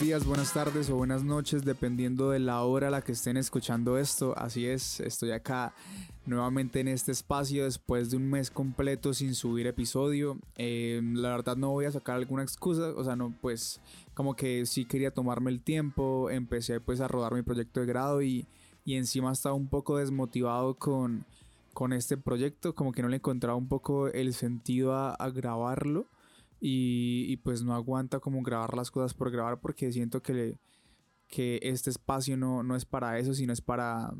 días, buenas tardes o buenas noches, dependiendo de la hora a la que estén escuchando esto. Así es, estoy acá nuevamente en este espacio después de un mes completo sin subir episodio. Eh, la verdad no voy a sacar alguna excusa, o sea, no, pues como que sí quería tomarme el tiempo, empecé pues a rodar mi proyecto de grado y, y encima estaba un poco desmotivado con, con este proyecto, como que no le encontraba un poco el sentido a, a grabarlo. Y, y, pues no aguanta como grabar las cosas por grabar porque siento que, le, que este espacio no, no es para eso, sino es para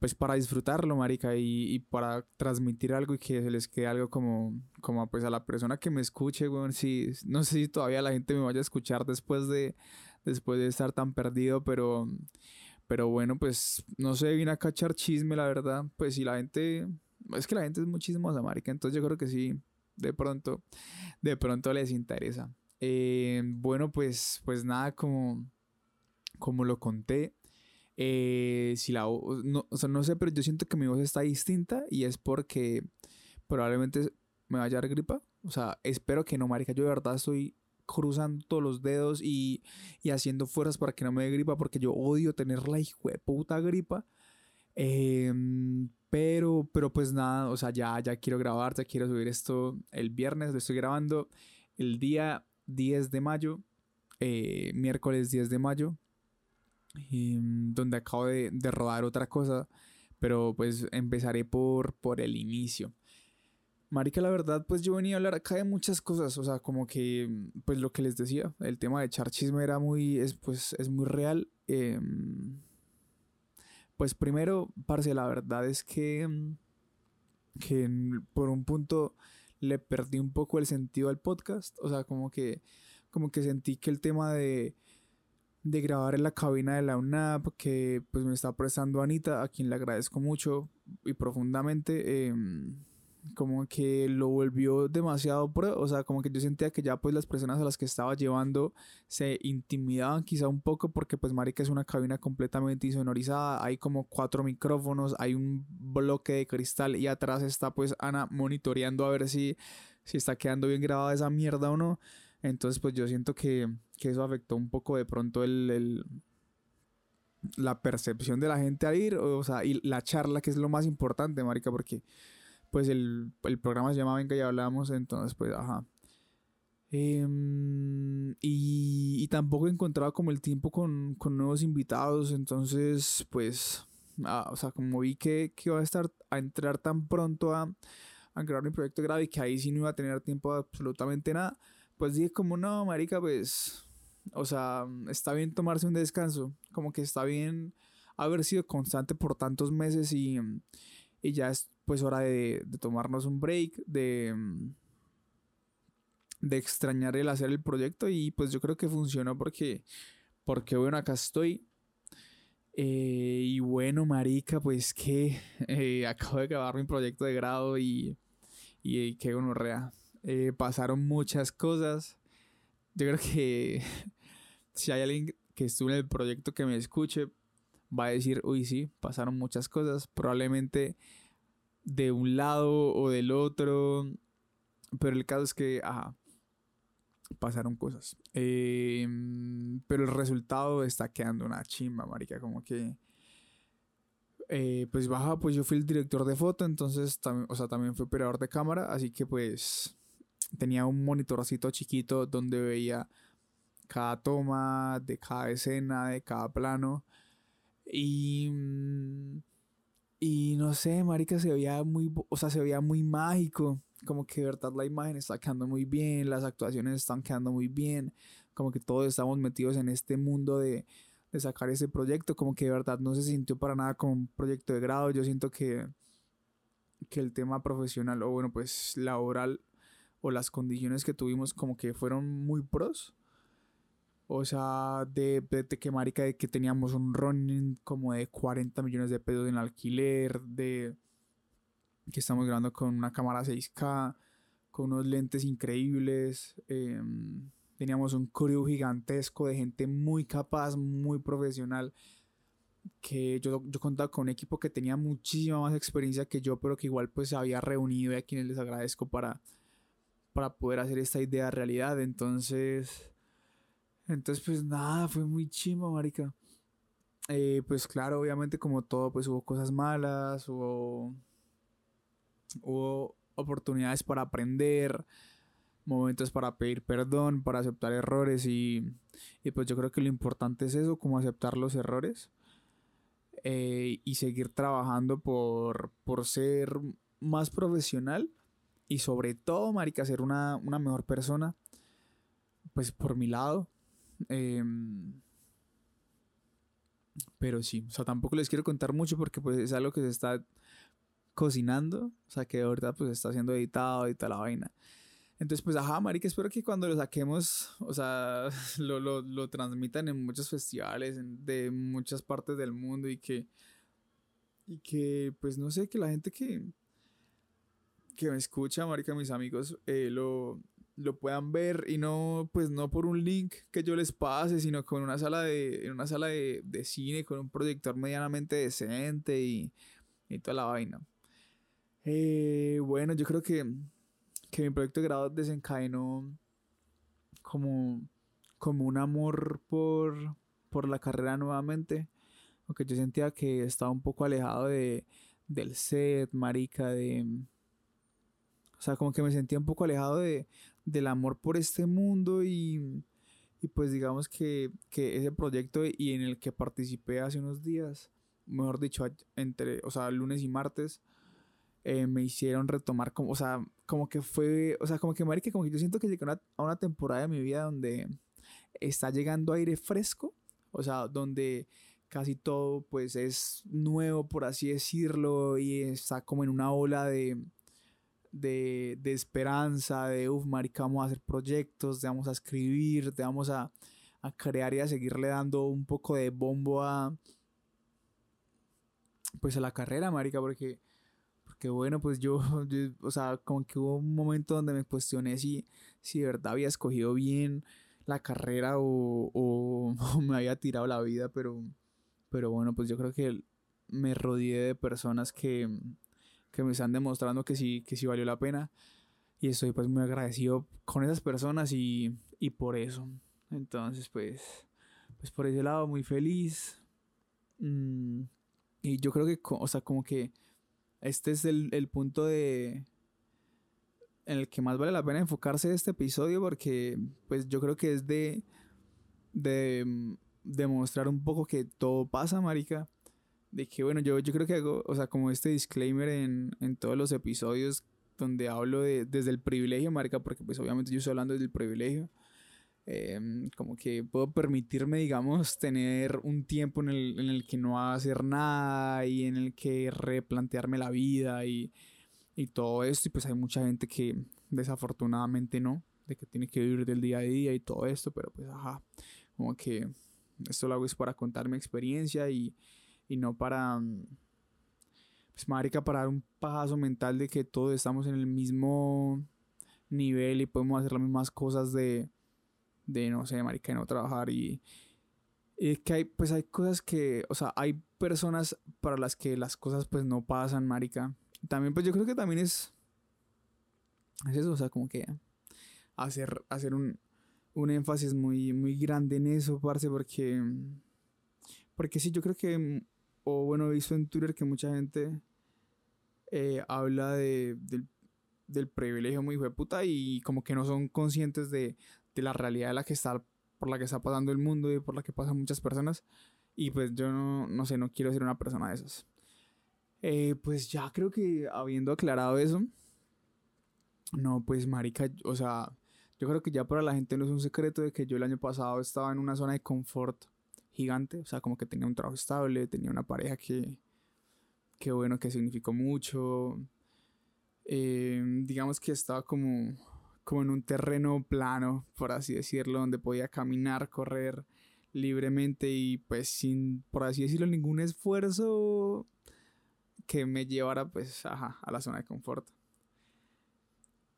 pues para disfrutarlo, marica, y, y, para transmitir algo y que se les quede algo como, como pues a la persona que me escuche, bueno, si, no sé si todavía la gente me vaya a escuchar después de, después de estar tan perdido, pero, pero bueno, pues no sé, vine a cachar chisme, la verdad, pues si la gente, es que la gente es muy chismosa, marica, entonces yo creo que sí, de pronto, de pronto les interesa. Eh, bueno, pues, pues nada, como, como lo conté, eh, si la no, o sea, no sé, pero yo siento que mi voz está distinta y es porque probablemente me vaya a dar gripa. O sea, espero que no, marica. Yo de verdad estoy cruzando todos los dedos y, y haciendo fuerzas para que no me dé gripa porque yo odio tener la hijo de puta gripa. Eh, pero, pero pues nada, o sea, ya, ya quiero grabar, ya quiero subir esto el viernes. Lo estoy grabando el día 10 de mayo, eh, miércoles 10 de mayo, y, donde acabo de, de, rodar otra cosa, pero pues empezaré por, por el inicio. Marica, la verdad, pues yo venía a hablar acá de muchas cosas, o sea, como que, pues lo que les decía, el tema de echar chisme era muy, es, pues, es muy real. Eh, pues primero, parce, la verdad es que, que por un punto le perdí un poco el sentido al podcast, o sea, como que, como que sentí que el tema de de grabar en la cabina de la UNAP que pues me está prestando Anita, a quien le agradezco mucho y profundamente, eh, como que lo volvió demasiado pro, o sea, como que yo sentía que ya pues las personas a las que estaba llevando se intimidaban quizá un poco porque pues marica es una cabina completamente insonorizada, hay como cuatro micrófonos, hay un bloque de cristal y atrás está pues Ana monitoreando a ver si, si está quedando bien grabada esa mierda o no. Entonces pues yo siento que, que eso afectó un poco de pronto el, el la percepción de la gente al ir, o sea, y la charla que es lo más importante, marica, porque pues el, el, programa se llama Venga y hablamos, entonces pues ajá. Eh, y, y, tampoco encontraba como el tiempo con, con nuevos invitados, entonces pues, ah, o sea, como vi que, que iba a estar a entrar tan pronto a, a crear mi proyecto grado y que ahí sí no iba a tener tiempo de absolutamente nada, pues dije como no, marica, pues, o sea, está bien tomarse un descanso, como que está bien haber sido constante por tantos meses y, y ya es pues hora de, de tomarnos un break, de, de extrañar el hacer el proyecto y pues yo creo que funcionó porque, porque bueno, acá estoy. Eh, y bueno, marica, pues que eh, acabo de acabar mi proyecto de grado y, y, y qué gonorrea. Eh, pasaron muchas cosas. Yo creo que si hay alguien que estuvo en el proyecto que me escuche, va a decir, uy, sí, pasaron muchas cosas. Probablemente de un lado o del otro. Pero el caso es que, ajá, pasaron cosas. Eh, pero el resultado está quedando una chimba, marica. Como que. Eh, pues baja, pues yo fui el director de foto, entonces también, o sea, también fui operador de cámara, así que pues tenía un monitorcito chiquito donde veía cada toma de cada escena, de cada plano. Y y no sé, marica, se veía muy, o sea, se veía muy mágico. Como que de verdad la imagen está quedando muy bien, las actuaciones están quedando muy bien. Como que todos estamos metidos en este mundo de, de sacar ese proyecto. Como que de verdad no se sintió para nada como un proyecto de grado. Yo siento que, que el tema profesional, o bueno, pues laboral, o las condiciones que tuvimos, como que fueron muy pros. O sea, de, de, de, que marica, de que teníamos un running como de 40 millones de pesos en alquiler, de que estamos grabando con una cámara 6K, con unos lentes increíbles. Eh, teníamos un crew gigantesco de gente muy capaz, muy profesional. Que yo, yo contaba con un equipo que tenía muchísima más experiencia que yo, pero que igual pues se había reunido y a quienes les agradezco para, para poder hacer esta idea realidad. Entonces Entonces, pues nada, fue muy chimo, marica. Eh, pues claro, obviamente como todo, pues hubo cosas malas, hubo, hubo oportunidades para aprender, momentos para pedir perdón, para aceptar errores y, y pues yo creo que lo importante es eso, como aceptar los errores eh, y seguir trabajando por, por ser más profesional y sobre todo, marica, ser una, una mejor persona, pues por mi lado. Eh, pero sí, o sea, tampoco les quiero contar mucho porque pues es algo que se está cocinando, o sea, que verdad pues está siendo editado y toda la vaina. Entonces, pues, ajá, marica, espero que cuando lo saquemos, o sea, lo, lo, lo transmitan en muchos festivales de muchas partes del mundo y que, y que, pues, no sé, que la gente que, que me escucha, marica, mis amigos, eh, lo, lo puedan ver y no, pues no por un link que yo les pase, sino con una sala de, en una sala de, de cine, con un proyector medianamente decente y, y toda la vaina. Eh, bueno, yo creo que, que mi proyecto de grado desencadenó como, como un amor por, por la carrera nuevamente, aunque yo sentía que estaba un poco alejado de, del set, marica, de... O sea, como que me sentía un poco alejado de, del amor por este mundo y, y pues digamos que, que, ese proyecto y en el que participé hace unos días, mejor dicho, entre, o sea, lunes y martes, eh, me hicieron retomar como, o sea, como que fue, o sea, como que marica, como que yo siento que llegué a una, temporada de mi vida donde está llegando aire fresco, o sea, donde casi todo pues es nuevo, por así decirlo, y está como en una ola de, de, de esperanza, de, uff, marica, vamos a hacer proyectos, te vamos a escribir, te vamos a, a crear y a seguirle dando un poco de bombo a, pues a la carrera, marica, porque, porque bueno, pues yo, o sea, como que hubo un momento donde me cuestioné si, si de verdad había escogido bien la carrera o, o, o me había tirado la vida, pero, pero bueno, pues yo creo que me rodeé de personas que, que me están demostrando que sí, que sí valió la pena. Y estoy pues muy agradecido con esas personas y, y por eso. Entonces pues, pues por ese lado muy feliz. Mm, y yo creo que, o sea, como que este es el, el punto de, en el que más vale la pena enfocarse este episodio porque pues yo creo que es de de demostrar un poco que todo pasa, marica de que bueno, yo, yo creo que hago, o sea, como este disclaimer en, en todos los episodios donde hablo de, desde el privilegio, marca, porque pues obviamente yo estoy hablando desde el privilegio. Em, como que puedo permitirme, digamos, tener un tiempo en el, en el que no hacer nada y en el que replantearme la vida y, y todo esto. Y pues hay mucha gente que desafortunadamente no, de que tiene que vivir del día a día y todo esto, pero pues ajá, como que esto lo hago es para contar mi experiencia y, y no para, mm, pues marica, para dar un paso mental de que todos estamos en el mismo nivel y podemos hacer las mismas cosas de, de no sé, marica, de no trabajar y, y que hay, pues hay cosas que, o sea, hay personas para las que las cosas pues no pasan, marica. También pues yo creo que también es, es eso, o sea, como que hacer, hacer un, un énfasis muy, muy grande en eso, parce, porque, porque sí, yo creo que o bueno, he visto en Twitter que mucha gente eh, habla de, del, privilegio muy hijo de y como que no son conscientes de, la realidad de la que está, por la que está pasando el mundo y por la que pasan muchas personas. Y pues yo no, no sé, no quiero ser una persona de esas. Eh, pues ya creo que habiendo aclarado eso, no, pues marica, o sea, yo creo que ya para la gente no es un secreto de que yo el año pasado estaba en una zona de confort gigante, o sea, como que tenía un trabajo estable, tenía una pareja que, que bueno, que significó mucho. Em, digamos que estaba como, como en un terreno plano, por así decirlo, donde podía caminar, correr libremente y pues sin, por así decirlo, ningún esfuerzo que me llevara pues a la zona de confort.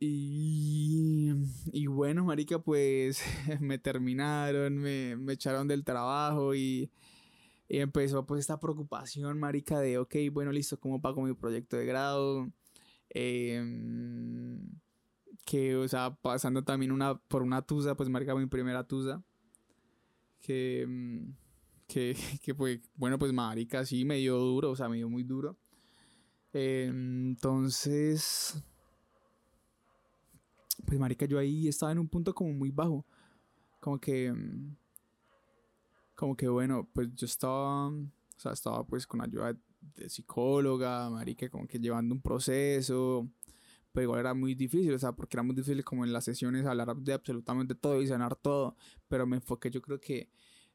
Y, y bueno, marica, pues me terminaron, me, me echaron del trabajo y, y, empezó pues esta preocupación, marica, de, ok, bueno, listo, ¿cómo pago mi proyecto de grado? Em, que, o sea, pasando también una, por una tusa, pues marica, mi primera tusa. que, mm, que, que fue, bueno, pues marica, sí, me dio duro, o sea, me dio muy duro. entonces, pues marica, yo ahí estaba en un punto como muy bajo. Como que, mm, como que bueno, pues yo estaba, o sea, estaba pues con ayuda de psicóloga, marica, como que llevando un proceso, pero igual era muy difícil, o sea, porque era muy difícil como en las sesiones hablar de absolutamente todo y sanar todo, pero me enfoqué yo creo que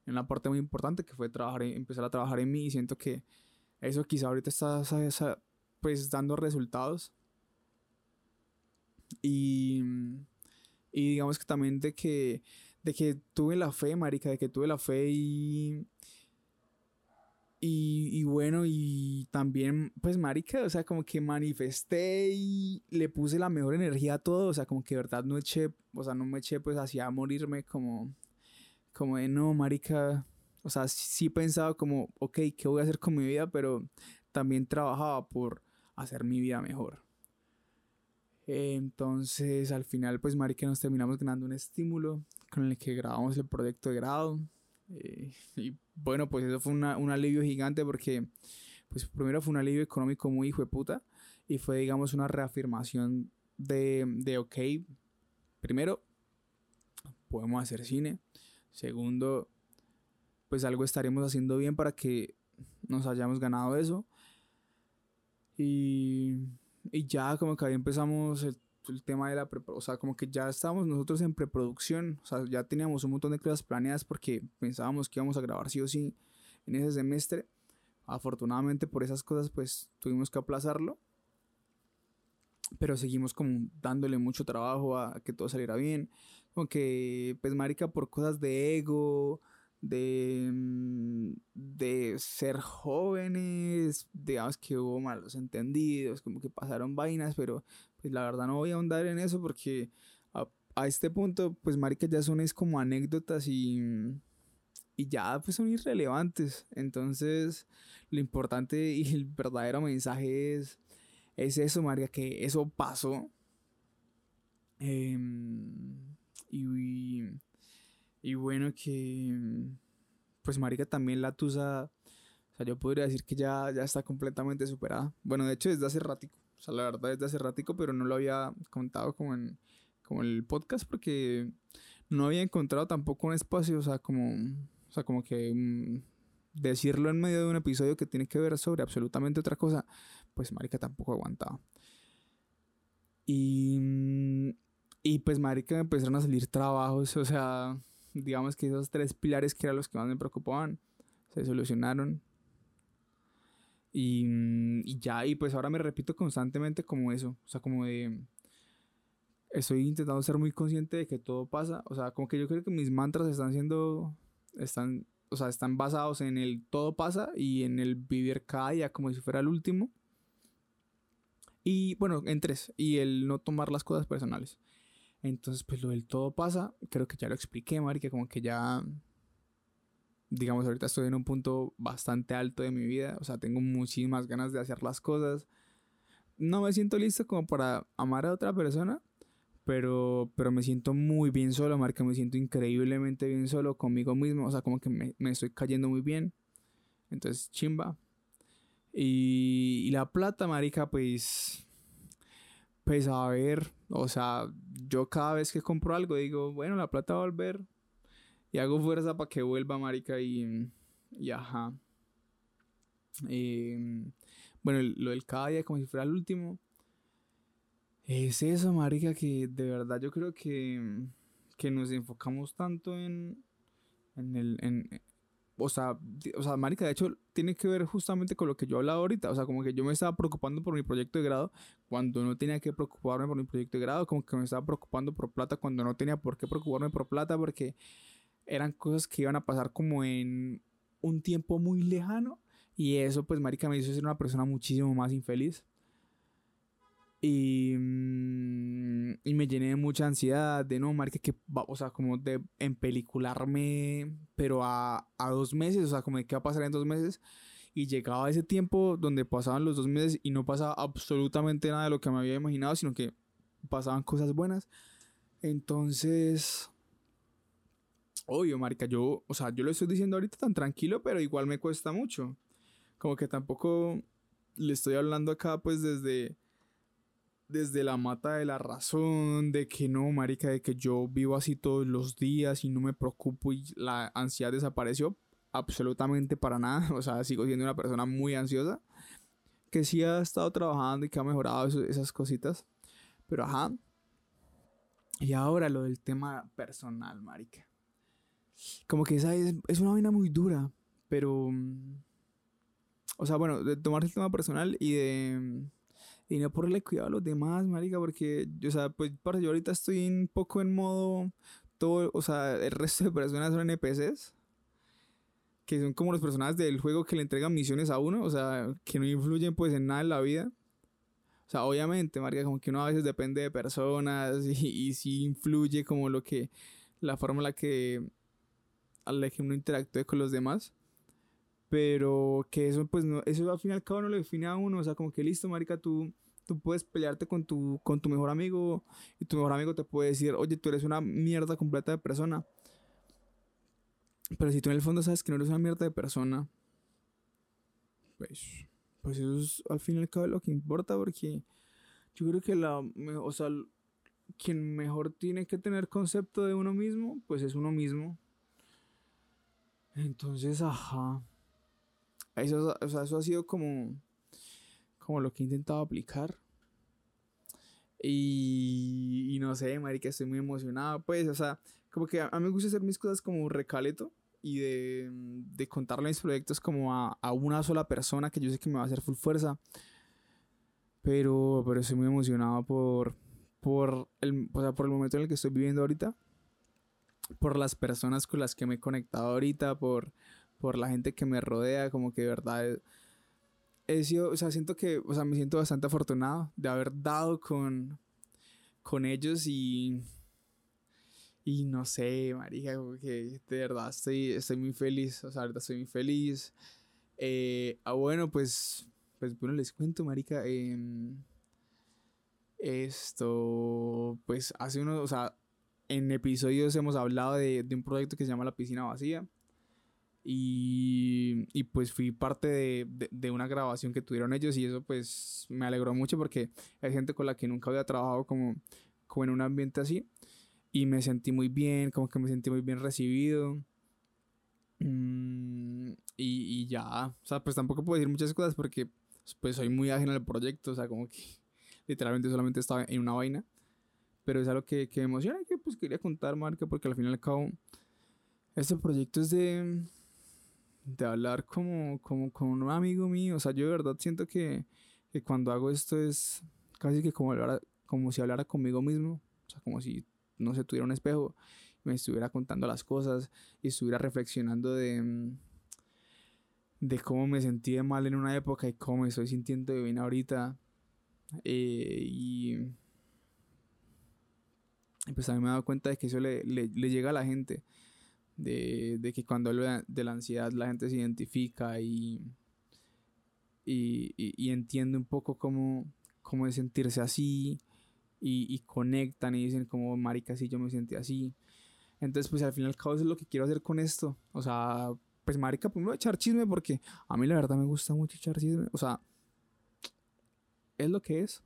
en la parte muy importante que fue trabajar, empezar a trabajar en mí y siento que eso quizá ahorita está, pues dando resultados y, y digamos que también de que, de que tuve la fe, marica, de que tuve la fe y, y, bueno, y también, pues, marica, o sea, como que manifesté y le puse la mejor energía a todo, o sea, como que verdad no eché, o sea, no me eché, pues, hacia morirme como, como de, no, marica, o sea, sí pensaba como, ok, ¿qué voy a hacer con mi vida? Pero también trabajaba por hacer mi vida mejor. Entonces, al final, pues, marica, nos terminamos ganando un estímulo con el que grabamos el proyecto de grado. Eh, y bueno, pues eso fue un alivio gigante porque, pues primero fue un alivio económico muy hijo de puta y fue, digamos, una reafirmación de, de, ok, primero, podemos hacer cine. Segundo, pues algo estaremos haciendo bien para que nos hayamos ganado eso. Y, y ya como que ahí empezamos el el tema de la o sea, como que ya estábamos nosotros en preproducción, o sea, ya teníamos un montón de cosas planeadas porque pensábamos que íbamos a grabar sí o sí en ese semestre. Afortunadamente por esas cosas pues tuvimos que aplazarlo. Pero seguimos como dándole mucho trabajo a, que todo saliera bien. Como que pues marica por cosas de ego, de, mm, de ser jóvenes, digamos que hubo malos entendidos, como que pasaron vainas, pero pues la verdad no voy a ahondar en eso porque a, este punto, pues marica, ya son es como anécdotas y, y ya pues son irrelevantes. Entonces, lo importante y el verdadero mensaje es, es eso, marica, que eso pasó. Em, y, y bueno, que pues marica también la tusa, o sea, yo podría decir que ya, ya está completamente superada. Bueno, de hecho desde hace ratico. O sea, la verdad desde hace ratico, pero no lo había contado como en, como el podcast porque no había encontrado tampoco un espacio, o sea, como, o sea, como que mm, decirlo en medio de un episodio que tiene que ver sobre absolutamente otra cosa, pues marica tampoco aguantaba. Y, mm, y pues marica me empezaron a salir trabajos, o sea, digamos que esos tres pilares que eran los que más me preocupaban, se solucionaron. Y, ya, y pues ahora me repito constantemente como eso, o sea, como de... Estoy intentando ser muy consciente de que todo pasa, o sea, como que yo creo que mis mantras están siendo, están, o sea, están basados en el todo pasa y en el vivir cada día como si fuera el último. Y bueno, en tres, y el no tomar las cosas personales. Entonces, pues lo del todo pasa, creo que ya lo expliqué, Mari, que como que ya digamos, ahorita estoy en un punto bastante alto de mi vida, o sea, tengo muchísimas ganas de hacer las cosas. No me siento listo como para amar a otra persona, pero, pero me siento muy bien solo, marica, me siento increíblemente bien solo conmigo mismo, o sea, como que me, me estoy cayendo muy bien. Entonces, chimba. Y, y la plata, marica, pues... Pues a ver, o sea, yo cada vez que compro algo digo, bueno, la plata va a volver, y hago fuerza para que vuelva, marica, y, y ajá. Bueno, lo del cada día como si fuera el último. Es eso, marica, que de verdad yo creo que, que nos enfocamos tanto en, en el... En, o sea, o sea, marica, de hecho, tiene que ver justamente con lo que yo hablaba ahorita. O sea, como que yo me estaba preocupando por mi proyecto de grado cuando no tenía que preocuparme por mi proyecto de grado. Como que me estaba preocupando por plata cuando no tenía por qué preocuparme por plata porque eran cosas que iban a pasar como en un tiempo muy lejano. Y eso, pues, marica, me hizo ser una persona muchísimo más infeliz. Y, mm, y me llené de mucha ansiedad, de no, marica, que, o sea, como de empelicularme, pero a, a dos meses, o sea, como de qué va a pasar en dos meses. Y llegaba ese tiempo donde pasaban los dos meses y no pasaba absolutamente nada de lo que me había imaginado, sino que pasaban cosas buenas. Entonces, obvio, marica, yo, o sea, yo lo estoy diciendo ahorita tan tranquilo, pero igual me cuesta mucho. Como que tampoco le estoy hablando acá pues desde desde la mata de la razón, de que no, marica, de que yo vivo así todos los días y no me preocupo y la ansiedad desapareció absolutamente para nada, o sea, sigo siendo una persona muy ansiosa, que sí ha estado trabajando y que ha mejorado esas cositas, pero ajá. Y ahora lo del tema personal, marica. Como que esa es, es una vaina muy dura, pero... O sea, bueno, de tomar el tema personal y de y no ponerle cuidado a los demás, marica, porque, o sea, pues, para yo ahorita estoy un poco en modo, todo, o sea, el resto de personas son NPCs, que son como los personajes del juego que le entregan misiones a uno, o sea, que no influyen pues en nada en la vida. O sea, obviamente, marica, como que uno a veces depende de personas y, y sí influye como lo que, la forma en la que, a la que uno interactúe con los demás. Pero que eso, pues, no, eso al fin y al cabo no lo define a uno. O sea, como que listo, marica, tú, tú puedes pelearte con tu, con tu mejor amigo y tu mejor amigo te puede decir, oye, tú eres una mierda completa de persona. Pero si tú en el fondo sabes que no eres una mierda de persona, pues, pues eso es al fin y al cabo lo que importa porque yo creo que la, o sea, quien mejor tiene que tener concepto de uno mismo, pues es uno mismo. Entonces, ajá. Eso, o sea, eso ha sido como, como lo que he intentado aplicar. Y, no sé, marica, estoy muy emocionado. Pues, o sea, como que a, mí me gusta hacer mis cosas como recaleto y de, de contarle mis proyectos como a, a, una sola persona que yo sé que me va a hacer full fuerza. Pero, pero estoy muy emocionado por, por, el, o sea, por el momento en el que estoy viviendo ahorita. Por las personas con las que me he conectado ahorita. Por, por la gente que me rodea, como que de verdad he sido, o sea, siento que, o sea, me siento bastante afortunado de haber dado con, con ellos y, y no sé, marica, como que de verdad estoy, estoy muy feliz, o sea, ahorita estoy muy feliz. Eh, ah, bueno, pues, pues bueno, les cuento, marica, esto, pues hace unos, o sea, en episodios hemos hablado de, de un proyecto que se llama La Piscina Vacía y, y pues fui parte de, de, una grabación que tuvieron ellos y eso pues me alegró mucho porque hay gente con la que nunca había trabajado como, como en un ambiente así y me sentí muy bien, como que me sentí muy bien recibido. Mm, y, y, ya, o sea, pues tampoco puedo decir muchas cosas porque pues soy muy ajeno al proyecto, o sea, como que literalmente solamente estaba en una vaina. Pero es algo que, que me emociona y que pues quería contar, Marca, porque al final y al cabo, este proyecto es de, de hablar como, como con un amigo mío. O sea, yo de verdad siento que, cuando hago esto es casi que como, como si hablara conmigo mismo. O sea, como si no se tuviera un espejo me estuviera contando las cosas y estuviera reflexionando de, mm, de cómo me sentí de mal en una época y cómo me estoy sintiendo de bien ahorita. Eh, y, pues a me he dado cuenta de que eso le, le, le llega a la gente de, de que cuando hablo de la ansiedad la gente se identifica y, y, y, entiende un poco cómo, cómo es sentirse así y, y, conectan y dicen como marica si yo me sentí así entonces pues al final cabo es lo que quiero hacer con esto. O sea pues marica primero echar chisme porque a mí la verdad me gusta mucho echar chisme. O sea es lo que es.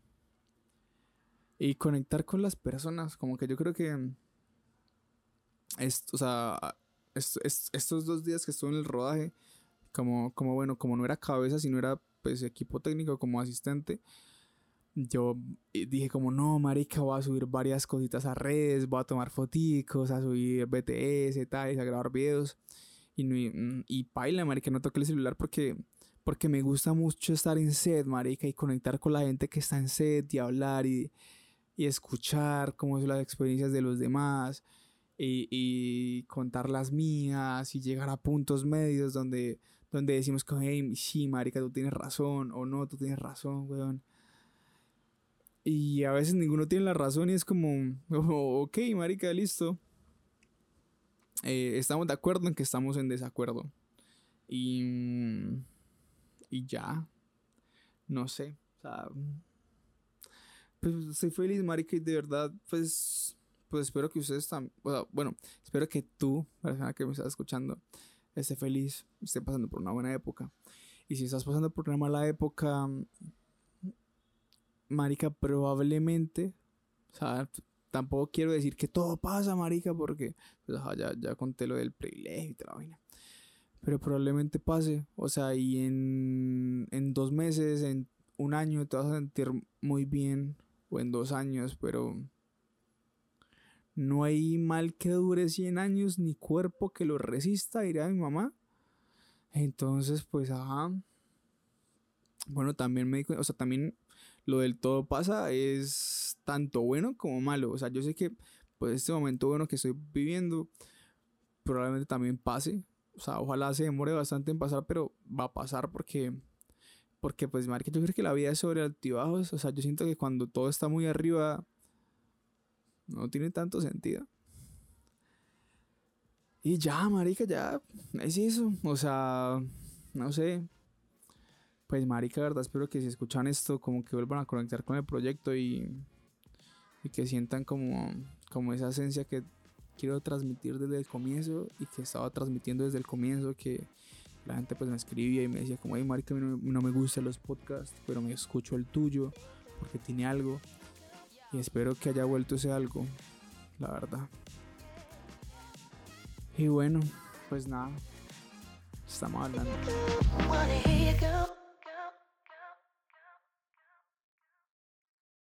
Y conectar con las personas como que yo creo que es, o sea, estos dos días que estuve en el rodaje, como, como bueno, como no era cabeza, sino era pues equipo técnico como asistente, yo eh, dije como no, marica, voy a subir varias cositas a redes, voy a tomar foticos, a subir BTS, tal, a grabar videos. Y, mm, y paila, marica, no toqué el celular porque, porque me gusta mucho estar en set, marica, y conectar con la gente que está en set y hablar y, y escuchar cómo son las experiencias de los demás y, contar las mías y llegar a puntos medios donde, donde decimos que, hey, sí, marica, tú tienes razón, o no, tú tienes razón, weón. Y a veces ninguno tiene la razón y es como, ok, marica, listo. Eh, estamos de acuerdo en que estamos en desacuerdo. Y, y ya. No sé. O sea, pues estoy feliz, marica, y de verdad, pues pues espero que ustedes también, bueno, espero que tú, persona que me estás escuchando, esté feliz, esté pasando por una buena época. Y si estás pasando por una mala época, marica, probablemente, o sea, tampoco quiero decir que todo pasa, marica, porque pues, ya, ya conté lo del privilegio y toda la vaina. Pero probablemente pase, o sea, y en, en dos meses, en un año te vas a sentir muy bien, o en dos años, pero no hay mal que dure 100 años ni cuerpo que lo resista, diría mi mamá. Entonces, pues, ajá. Bueno, también me o sea, también lo del todo pasa es tanto bueno como malo. O sea, yo sé que, pues, este momento bueno que estoy viviendo probablemente también pase. O sea, ojalá se demore bastante en pasar, pero va a pasar porque, porque, pues, marica, yo creo que la vida es sobre altibajos. O sea, yo siento que cuando todo está muy arriba, no tiene tanto sentido. Y ya, marica, ya es eso. O sea, no sé. Pues, marica, verdad, espero que si escuchan esto, como que vuelvan a conectar con el proyecto y, y que sientan como, como esa esencia que quiero transmitir desde el comienzo y que estaba transmitiendo desde el comienzo, que la gente pues me escribía y me decía como, hey, marica, no, no me gustan los podcasts, pero me escucho el tuyo porque tiene algo. Y espero que haya vuelto ese algo, la verdad. Y bueno, pues nada, estamos hablando.